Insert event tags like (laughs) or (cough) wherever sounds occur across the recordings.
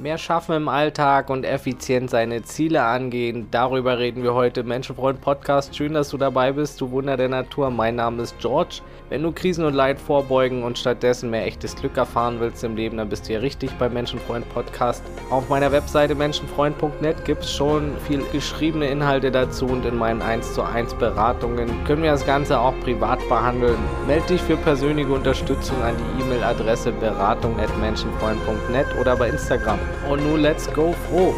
Mehr schaffen im Alltag und effizient seine Ziele angehen. Darüber reden wir heute im Menschenfreund Podcast. Schön, dass du dabei bist, du Wunder der Natur. Mein Name ist George. Wenn du Krisen und Leid vorbeugen und stattdessen mehr echtes Glück erfahren willst im Leben, dann bist du hier richtig beim Menschenfreund Podcast. Auf meiner Webseite menschenfreund.net gibt es schon viel geschriebene Inhalte dazu und in meinen 1 zu 1 Beratungen können wir das Ganze auch privat behandeln. Melde dich für persönliche Unterstützung an die E-Mail-Adresse beratung.menschenfreund.net oder bei Instagram. Und nun let's go froh!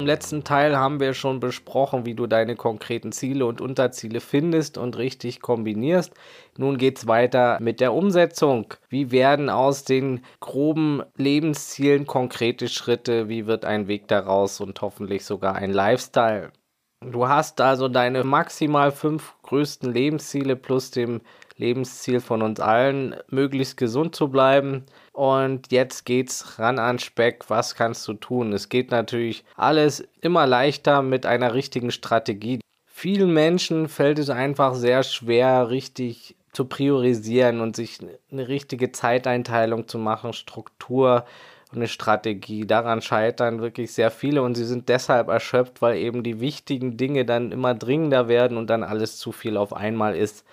Im letzten Teil haben wir schon besprochen, wie du deine konkreten Ziele und Unterziele findest und richtig kombinierst. Nun geht es weiter mit der Umsetzung. Wie werden aus den groben Lebenszielen konkrete Schritte? Wie wird ein Weg daraus und hoffentlich sogar ein Lifestyle? Du hast also deine maximal fünf größten Lebensziele plus dem Lebensziel von uns allen, möglichst gesund zu bleiben. Und jetzt geht's ran an Speck. Was kannst du tun? Es geht natürlich alles immer leichter mit einer richtigen Strategie. Vielen Menschen fällt es einfach sehr schwer, richtig zu priorisieren und sich eine richtige Zeiteinteilung zu machen, Struktur und eine Strategie. Daran scheitern wirklich sehr viele und sie sind deshalb erschöpft, weil eben die wichtigen Dinge dann immer dringender werden und dann alles zu viel auf einmal ist.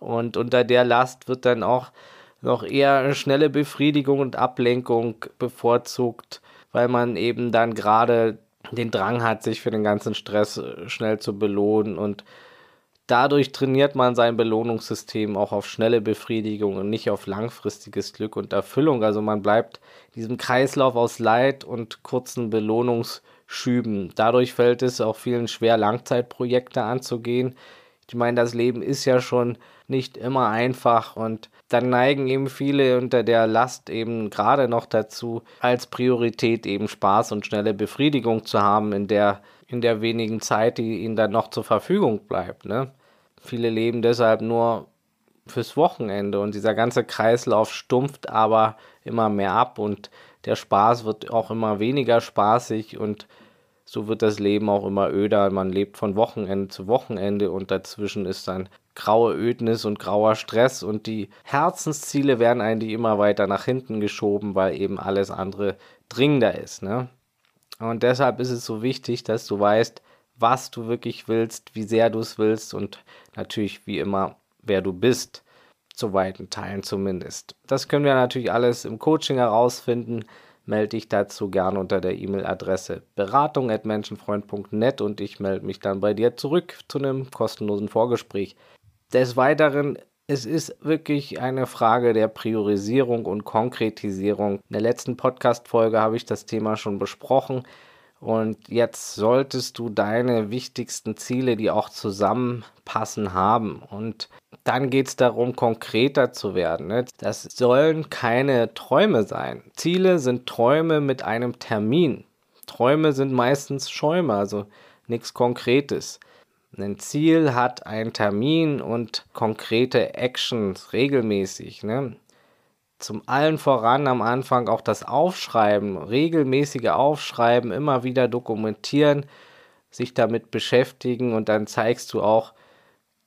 Und unter der Last wird dann auch noch eher schnelle Befriedigung und Ablenkung bevorzugt, weil man eben dann gerade den Drang hat, sich für den ganzen Stress äh, schnell zu belohnen und dadurch trainiert man sein Belohnungssystem auch auf schnelle Befriedigung und nicht auf langfristiges Glück und Erfüllung. Also man bleibt in diesem Kreislauf aus Leid und kurzen Belohnungsschüben. Dadurch fällt es auch vielen schwer, Langzeitprojekte anzugehen. Ich meine, das Leben ist ja schon nicht immer einfach und dann neigen eben viele unter der Last eben gerade noch dazu, als Priorität eben Spaß und schnelle Befriedigung zu haben in der, in der wenigen Zeit, die ihnen dann noch zur Verfügung bleibt. Ne? Viele leben deshalb nur fürs Wochenende und dieser ganze Kreislauf stumpft aber immer mehr ab und der Spaß wird auch immer weniger spaßig und so wird das Leben auch immer öder. Man lebt von Wochenende zu Wochenende und dazwischen ist dann graue Ödnis und grauer Stress und die Herzensziele werden eigentlich immer weiter nach hinten geschoben, weil eben alles andere dringender ist. Ne? Und deshalb ist es so wichtig, dass du weißt, was du wirklich willst, wie sehr du es willst und natürlich wie immer, wer du bist, zu weiten Teilen zumindest. Das können wir natürlich alles im Coaching herausfinden melde dich dazu gerne unter der E-Mail-Adresse beratung.menschenfreund.net und ich melde mich dann bei dir zurück zu einem kostenlosen Vorgespräch. Des Weiteren, es ist wirklich eine Frage der Priorisierung und Konkretisierung. In der letzten Podcast-Folge habe ich das Thema schon besprochen. Und jetzt solltest du deine wichtigsten Ziele, die auch zusammenpassen, haben. Und dann geht es darum, konkreter zu werden. Ne? Das sollen keine Träume sein. Ziele sind Träume mit einem Termin. Träume sind meistens Schäume, also nichts Konkretes. Ein Ziel hat einen Termin und konkrete Actions regelmäßig. Ne? Zum allen voran am Anfang auch das Aufschreiben, regelmäßige Aufschreiben, immer wieder dokumentieren, sich damit beschäftigen und dann zeigst du auch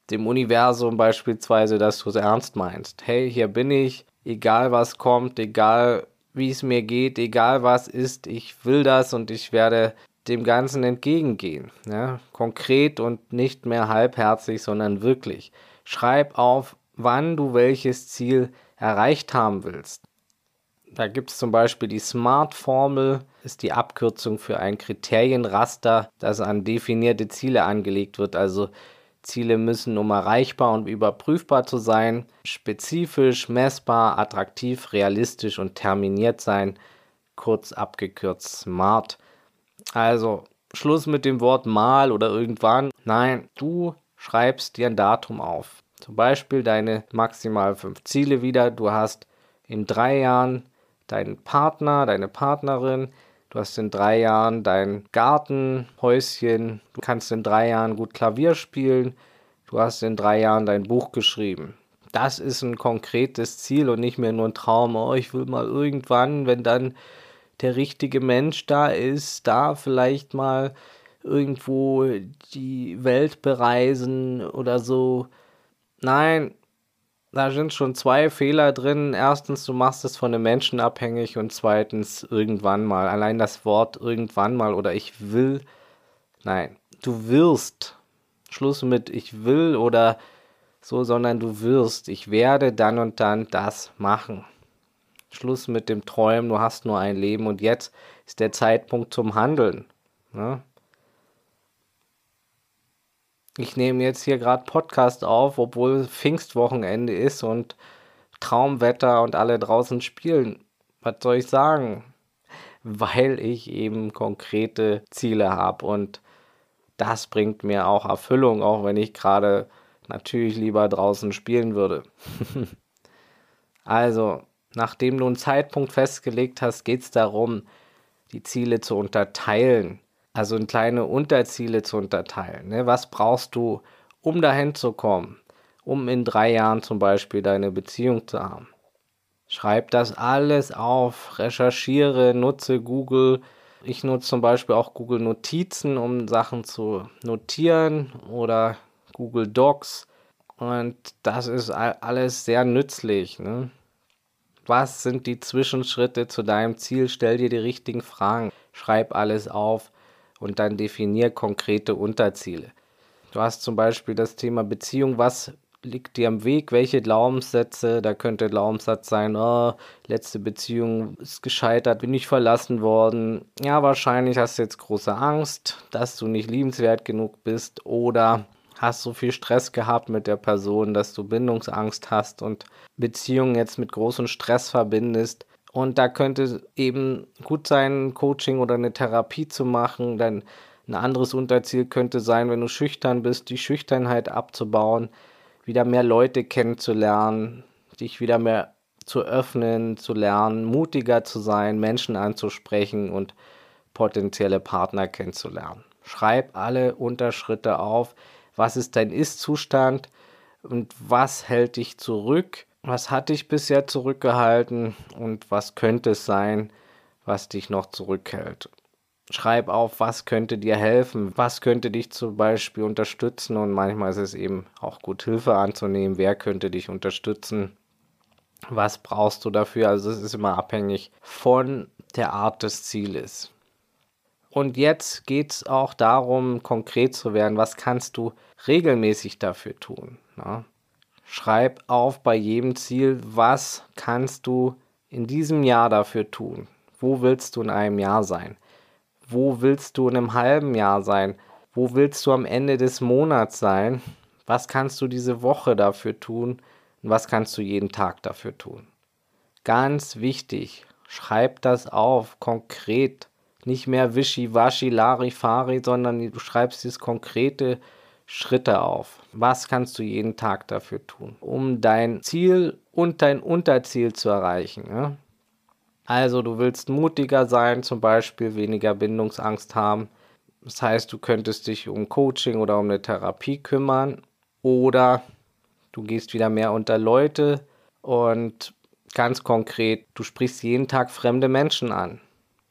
dem Universum beispielsweise, dass du es ernst meinst. Hey, hier bin ich, egal was kommt, egal wie es mir geht, egal was ist, ich will das und ich werde dem Ganzen entgegengehen. Ja? Konkret und nicht mehr halbherzig, sondern wirklich. Schreib auf, wann du welches Ziel erreicht haben willst. Da gibt es zum Beispiel die SMART-Formel, ist die Abkürzung für ein Kriterienraster, das an definierte Ziele angelegt wird. Also Ziele müssen, um erreichbar und überprüfbar zu sein, spezifisch, messbar, attraktiv, realistisch und terminiert sein, kurz abgekürzt SMART. Also Schluss mit dem Wort mal oder irgendwann. Nein, du schreibst dir ein Datum auf. Zum Beispiel deine maximal fünf Ziele wieder. Du hast in drei Jahren deinen Partner, deine Partnerin. Du hast in drei Jahren dein Gartenhäuschen. Du kannst in drei Jahren gut Klavier spielen. Du hast in drei Jahren dein Buch geschrieben. Das ist ein konkretes Ziel und nicht mehr nur ein Traum. Oh, ich will mal irgendwann, wenn dann der richtige Mensch da ist, da vielleicht mal irgendwo die Welt bereisen oder so. Nein, da sind schon zwei Fehler drin. Erstens, du machst es von einem Menschen abhängig und zweitens, irgendwann mal. Allein das Wort irgendwann mal oder ich will. Nein, du wirst. Schluss mit ich will oder so, sondern du wirst. Ich werde dann und dann das machen. Schluss mit dem Träumen, du hast nur ein Leben und jetzt ist der Zeitpunkt zum Handeln. Ne? Ich nehme jetzt hier gerade Podcast auf, obwohl Pfingstwochenende ist und Traumwetter und alle draußen spielen. Was soll ich sagen? Weil ich eben konkrete Ziele habe und das bringt mir auch Erfüllung, auch wenn ich gerade natürlich lieber draußen spielen würde. (laughs) also, nachdem du einen Zeitpunkt festgelegt hast, geht es darum, die Ziele zu unterteilen also in kleine Unterziele zu unterteilen. Ne? Was brauchst du, um dahin zu kommen? Um in drei Jahren zum Beispiel deine Beziehung zu haben. Schreib das alles auf, recherchiere, nutze Google. Ich nutze zum Beispiel auch Google Notizen, um Sachen zu notieren oder Google Docs. Und das ist alles sehr nützlich. Ne? Was sind die Zwischenschritte zu deinem Ziel? Stell dir die richtigen Fragen. Schreib alles auf und dann definier konkrete Unterziele. Du hast zum Beispiel das Thema Beziehung, was liegt dir am Weg, welche Glaubenssätze, da könnte Glaubenssatz sein, oh, letzte Beziehung ist gescheitert, bin ich verlassen worden. Ja, wahrscheinlich hast du jetzt große Angst, dass du nicht liebenswert genug bist oder hast so viel Stress gehabt mit der Person, dass du Bindungsangst hast und Beziehungen jetzt mit großem Stress verbindest. Und da könnte eben gut sein, Coaching oder eine Therapie zu machen. Dann ein anderes Unterziel könnte sein, wenn du schüchtern bist, die Schüchternheit abzubauen, wieder mehr Leute kennenzulernen, dich wieder mehr zu öffnen, zu lernen, mutiger zu sein, Menschen anzusprechen und potenzielle Partner kennenzulernen. Schreib alle Unterschritte auf. Was ist dein Ist-Zustand und was hält dich zurück? Was hat dich bisher zurückgehalten und was könnte es sein, was dich noch zurückhält. Schreib auf, was könnte dir helfen, was könnte dich zum Beispiel unterstützen und manchmal ist es eben auch gut, Hilfe anzunehmen, wer könnte dich unterstützen, was brauchst du dafür. Also es ist immer abhängig von der Art des Zieles. Und jetzt geht es auch darum, konkret zu werden, was kannst du regelmäßig dafür tun. Na? Schreib auf bei jedem Ziel, was kannst du in diesem Jahr dafür tun? Wo willst du in einem Jahr sein? Wo willst du in einem halben Jahr sein? Wo willst du am Ende des Monats sein? Was kannst du diese Woche dafür tun? Und was kannst du jeden Tag dafür tun? Ganz wichtig, schreib das auf, konkret. Nicht mehr wischiwaschi, larifari, sondern du schreibst dieses konkrete Schritte auf. Was kannst du jeden Tag dafür tun, um dein Ziel und dein Unterziel zu erreichen? Ja? Also du willst mutiger sein, zum Beispiel weniger Bindungsangst haben. Das heißt, du könntest dich um Coaching oder um eine Therapie kümmern oder du gehst wieder mehr unter Leute und ganz konkret, du sprichst jeden Tag fremde Menschen an.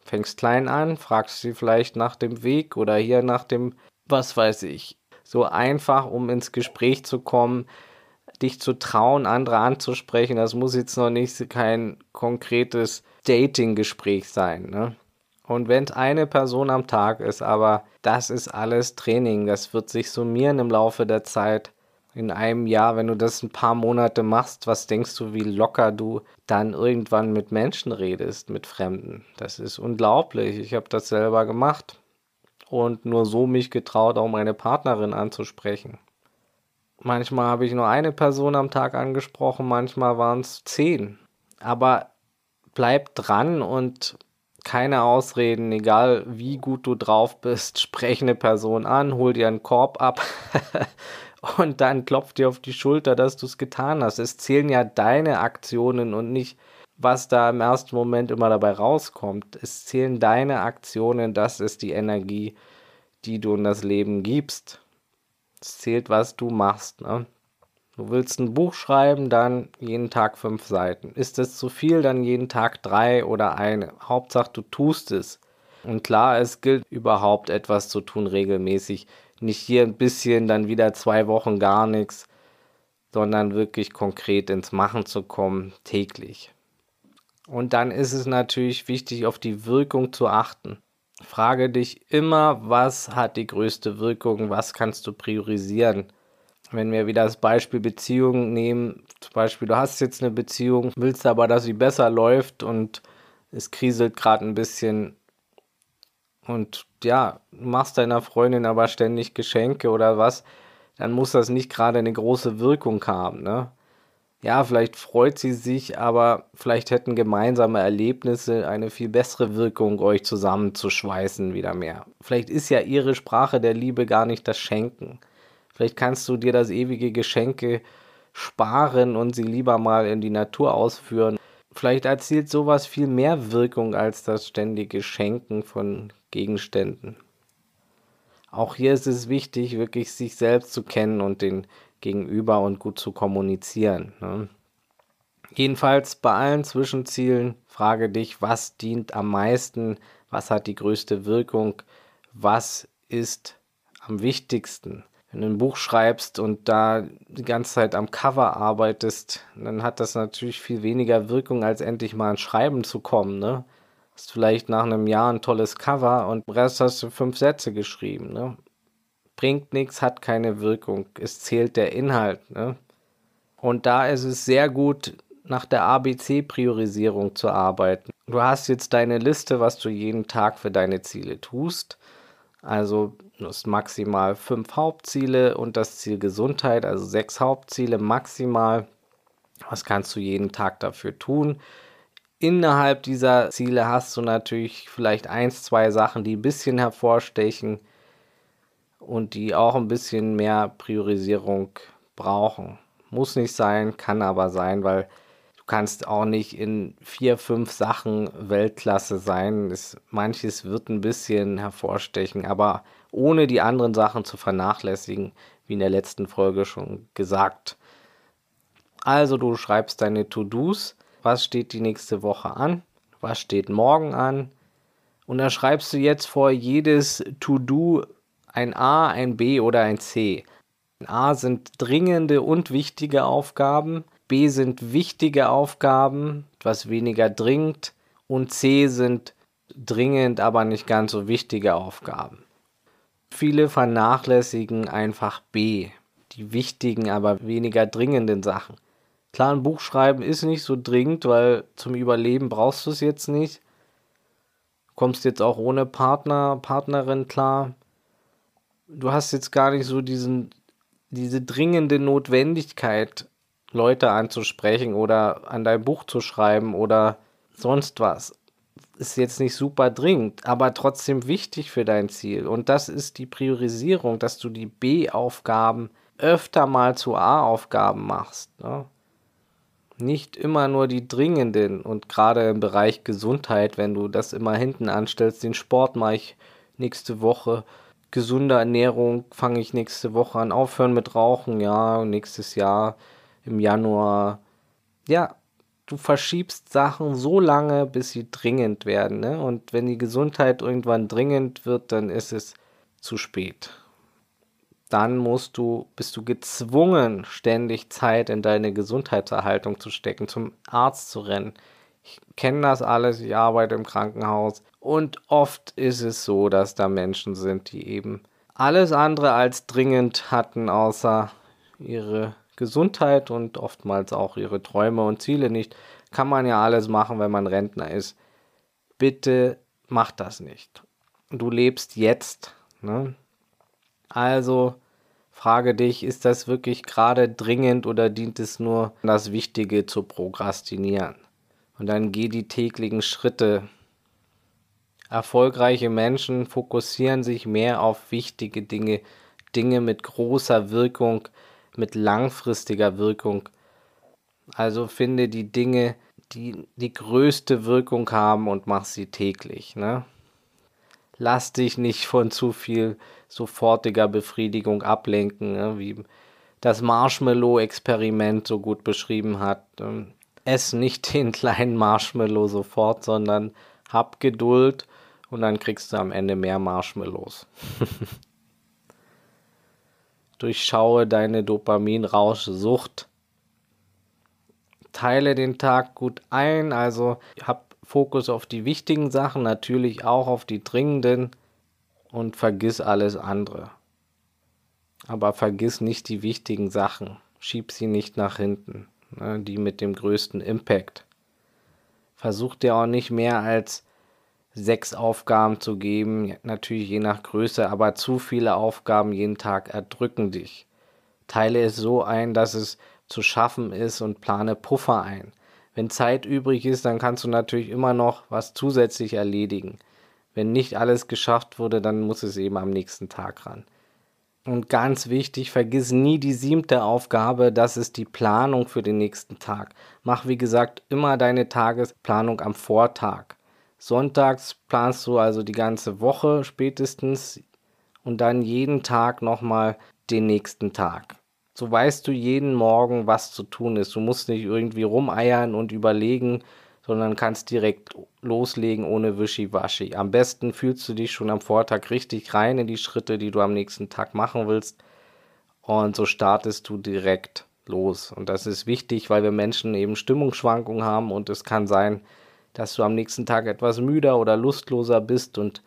Fängst klein an, fragst sie vielleicht nach dem Weg oder hier nach dem, was weiß ich, so einfach, um ins Gespräch zu kommen, dich zu trauen, andere anzusprechen. Das muss jetzt noch nicht kein konkretes Dating-Gespräch sein. Ne? Und wenn es eine Person am Tag ist, aber das ist alles Training, das wird sich summieren im Laufe der Zeit. In einem Jahr, wenn du das ein paar Monate machst, was denkst du, wie locker du dann irgendwann mit Menschen redest, mit Fremden? Das ist unglaublich. Ich habe das selber gemacht und nur so mich getraut, auch meine Partnerin anzusprechen. Manchmal habe ich nur eine Person am Tag angesprochen, manchmal waren es zehn. Aber bleib dran und keine Ausreden, egal wie gut du drauf bist, (laughs) sprech eine Person an, hol dir einen Korb ab (laughs) und dann klopf dir auf die Schulter, dass du es getan hast. Es zählen ja deine Aktionen und nicht was da im ersten Moment immer dabei rauskommt. Es zählen deine Aktionen, das ist die Energie, die du in das Leben gibst. Es zählt, was du machst. Ne? Du willst ein Buch schreiben, dann jeden Tag fünf Seiten. Ist es zu viel, dann jeden Tag drei oder eine. Hauptsache, du tust es. Und klar, es gilt überhaupt etwas zu tun regelmäßig. Nicht hier ein bisschen, dann wieder zwei Wochen gar nichts. sondern wirklich konkret ins Machen zu kommen, täglich. Und dann ist es natürlich wichtig, auf die Wirkung zu achten. Frage dich immer, was hat die größte Wirkung, was kannst du priorisieren. Wenn wir wieder das Beispiel Beziehung nehmen, zum Beispiel, du hast jetzt eine Beziehung, willst aber, dass sie besser läuft und es kriselt gerade ein bisschen und ja, machst deiner Freundin aber ständig Geschenke oder was, dann muss das nicht gerade eine große Wirkung haben, ne? Ja, vielleicht freut sie sich, aber vielleicht hätten gemeinsame Erlebnisse eine viel bessere Wirkung, euch zusammenzuschweißen wieder mehr. Vielleicht ist ja ihre Sprache der Liebe gar nicht das Schenken. Vielleicht kannst du dir das ewige Geschenke sparen und sie lieber mal in die Natur ausführen. Vielleicht erzielt sowas viel mehr Wirkung als das ständige Schenken von Gegenständen. Auch hier ist es wichtig, wirklich sich selbst zu kennen und den Gegenüber und gut zu kommunizieren. Ne? Jedenfalls bei allen Zwischenzielen frage dich, was dient am meisten, was hat die größte Wirkung, was ist am wichtigsten. Wenn du ein Buch schreibst und da die ganze Zeit am Cover arbeitest, dann hat das natürlich viel weniger Wirkung, als endlich mal ins Schreiben zu kommen. Ne? Hast vielleicht nach einem Jahr ein tolles Cover und im Rest hast du fünf Sätze geschrieben. Ne? Bringt nichts, hat keine Wirkung. Es zählt der Inhalt. Ne? Und da ist es sehr gut, nach der ABC-Priorisierung zu arbeiten. Du hast jetzt deine Liste, was du jeden Tag für deine Ziele tust. Also du hast maximal fünf Hauptziele und das Ziel Gesundheit, also sechs Hauptziele maximal. Was kannst du jeden Tag dafür tun? Innerhalb dieser Ziele hast du natürlich vielleicht eins, zwei Sachen, die ein bisschen hervorstechen und die auch ein bisschen mehr Priorisierung brauchen. Muss nicht sein, kann aber sein, weil du kannst auch nicht in vier, fünf Sachen Weltklasse sein. Es, manches wird ein bisschen hervorstechen, aber ohne die anderen Sachen zu vernachlässigen, wie in der letzten Folge schon gesagt. Also du schreibst deine To-Dos was steht die nächste Woche an, was steht morgen an. Und da schreibst du jetzt vor jedes To-Do ein A, ein B oder ein C. A sind dringende und wichtige Aufgaben, B sind wichtige Aufgaben, etwas weniger dringend und C sind dringend, aber nicht ganz so wichtige Aufgaben. Viele vernachlässigen einfach B, die wichtigen, aber weniger dringenden Sachen. Klar, ein Buch schreiben ist nicht so dringend, weil zum Überleben brauchst du es jetzt nicht. Kommst jetzt auch ohne Partner, Partnerin klar. Du hast jetzt gar nicht so diesen, diese dringende Notwendigkeit, Leute anzusprechen oder an dein Buch zu schreiben oder sonst was. Ist jetzt nicht super dringend, aber trotzdem wichtig für dein Ziel. Und das ist die Priorisierung, dass du die B-Aufgaben öfter mal zu A-Aufgaben machst. Ne? nicht immer nur die dringenden und gerade im Bereich Gesundheit, wenn du das immer hinten anstellst, den Sport mache ich nächste Woche, gesunde Ernährung fange ich nächste Woche an, aufhören mit Rauchen, ja, nächstes Jahr im Januar. Ja, du verschiebst Sachen so lange, bis sie dringend werden, ne? Und wenn die Gesundheit irgendwann dringend wird, dann ist es zu spät dann musst du, bist du gezwungen, ständig Zeit in deine Gesundheitserhaltung zu stecken, zum Arzt zu rennen. Ich kenne das alles, ich arbeite im Krankenhaus und oft ist es so, dass da Menschen sind, die eben alles andere als dringend hatten, außer ihre Gesundheit und oftmals auch ihre Träume und Ziele nicht. Kann man ja alles machen, wenn man Rentner ist. Bitte mach das nicht. Du lebst jetzt. Ne? Also frage dich, ist das wirklich gerade dringend oder dient es nur, das Wichtige zu prokrastinieren? Und dann geh die täglichen Schritte. Erfolgreiche Menschen fokussieren sich mehr auf wichtige Dinge, Dinge mit großer Wirkung, mit langfristiger Wirkung. Also finde die Dinge, die die größte Wirkung haben und mach sie täglich. Ne? Lass dich nicht von zu viel sofortiger Befriedigung ablenken, ne? wie das Marshmallow-Experiment so gut beschrieben hat. Ähm, ess nicht (laughs) den kleinen Marshmallow sofort, sondern hab Geduld und dann kriegst du am Ende mehr Marshmallows. (laughs) Durchschaue deine Dopaminrauschsucht. Teile den Tag gut ein, also hab Fokus auf die wichtigen Sachen, natürlich auch auf die dringenden und vergiss alles andere. Aber vergiss nicht die wichtigen Sachen. Schieb sie nicht nach hinten. Ne, die mit dem größten Impact. Versuch dir auch nicht mehr als sechs Aufgaben zu geben, natürlich je nach Größe, aber zu viele Aufgaben jeden Tag erdrücken dich. Teile es so ein, dass es zu schaffen ist und plane Puffer ein. Wenn Zeit übrig ist, dann kannst du natürlich immer noch was zusätzlich erledigen. Wenn nicht alles geschafft wurde, dann muss es eben am nächsten Tag ran. Und ganz wichtig, vergiss nie die siebte Aufgabe, das ist die Planung für den nächsten Tag. Mach wie gesagt immer deine Tagesplanung am Vortag. Sonntags planst du also die ganze Woche spätestens und dann jeden Tag nochmal den nächsten Tag. So weißt du jeden Morgen, was zu tun ist. Du musst nicht irgendwie rumeiern und überlegen, sondern kannst direkt loslegen ohne Wischiwaschi. Am besten fühlst du dich schon am Vortag richtig rein in die Schritte, die du am nächsten Tag machen willst. Und so startest du direkt los. Und das ist wichtig, weil wir Menschen eben Stimmungsschwankungen haben und es kann sein, dass du am nächsten Tag etwas müder oder lustloser bist und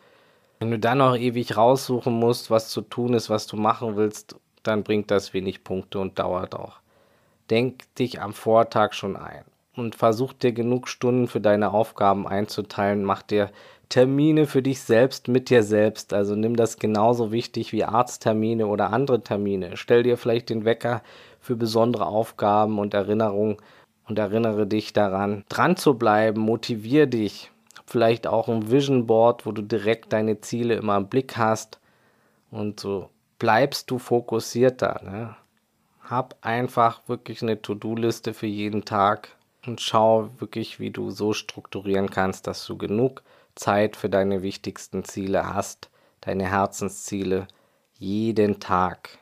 wenn du dann noch ewig raussuchen musst, was zu tun ist, was du machen willst, dann bringt das wenig Punkte und dauert auch. Denk dich am Vortag schon ein und versuch dir genug Stunden für deine Aufgaben einzuteilen. Mach dir Termine für dich selbst mit dir selbst. Also nimm das genauso wichtig wie Arzttermine oder andere Termine. Stell dir vielleicht den Wecker für besondere Aufgaben und Erinnerungen und erinnere dich daran, dran zu bleiben, motivier dich. Vielleicht auch ein Vision Board, wo du direkt deine Ziele immer im Blick hast und so bleibst du fokussierter. Ne? Hab einfach wirklich eine To-Do-Liste für jeden Tag und schau wirklich, wie du so strukturieren kannst, dass du genug Zeit für deine wichtigsten Ziele hast, deine Herzensziele, jeden Tag.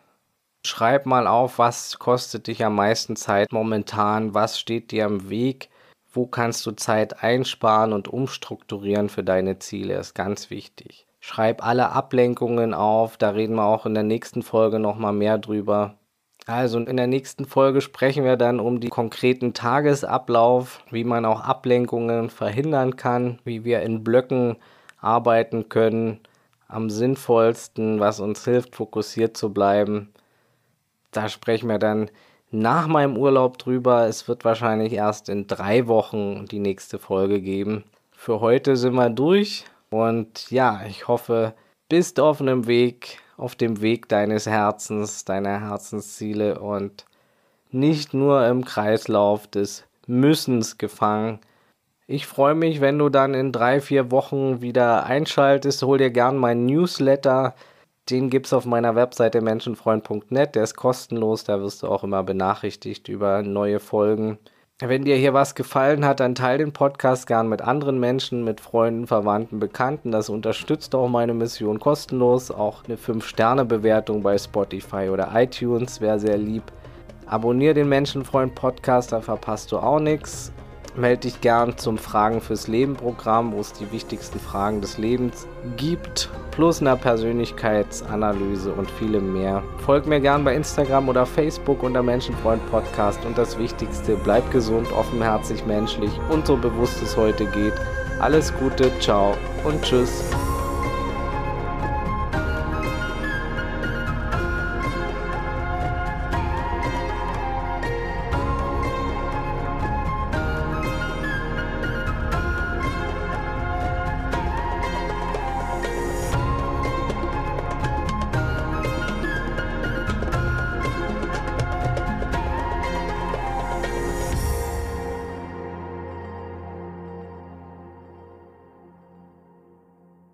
Schreib mal auf, was kostet dich am meisten Zeit momentan, was steht dir am Weg, wo kannst du Zeit einsparen und umstrukturieren für deine Ziele, ist ganz wichtig. Schreib alle Ablenkungen auf, da reden wir auch in der nächsten Folge nochmal mehr drüber. Also in der nächsten Folge sprechen wir dann um die konkreten Tagesablauf, wie man auch Ablenkungen verhindern kann, wie wir in Blöcken arbeiten können, am sinnvollsten, was uns hilft, fokussiert zu bleiben. Da sprechen wir dann nach meinem Urlaub drüber. Es wird wahrscheinlich erst in drei Wochen die nächste Folge geben. Für heute sind wir durch und ja, ich hoffe, bist auf einem Weg, auf dem Weg deines Herzens, deiner Herzensziele und nicht nur im Kreislauf des Müssens gefangen. Ich freue mich, wenn du dann in drei, vier Wochen wieder einschaltest. Hol dir gern meinen Newsletter. Den gibt es auf meiner Webseite menschenfreund.net. Der ist kostenlos. Da wirst du auch immer benachrichtigt über neue Folgen. Wenn dir hier was gefallen hat, dann teile den Podcast gern mit anderen Menschen, mit Freunden, Verwandten, Bekannten. Das unterstützt auch meine Mission kostenlos. Auch eine 5-Sterne-Bewertung bei Spotify oder iTunes wäre sehr lieb. Abonnier den Menschenfreund Podcast, da verpasst du auch nichts melde dich gern zum Fragen fürs Leben Programm, wo es die wichtigsten Fragen des Lebens gibt, plus einer Persönlichkeitsanalyse und vielem mehr. Folg mir gern bei Instagram oder Facebook unter Menschenfreund Podcast und das Wichtigste, bleib gesund, offenherzig, menschlich und so bewusst es heute geht. Alles Gute, ciao und tschüss.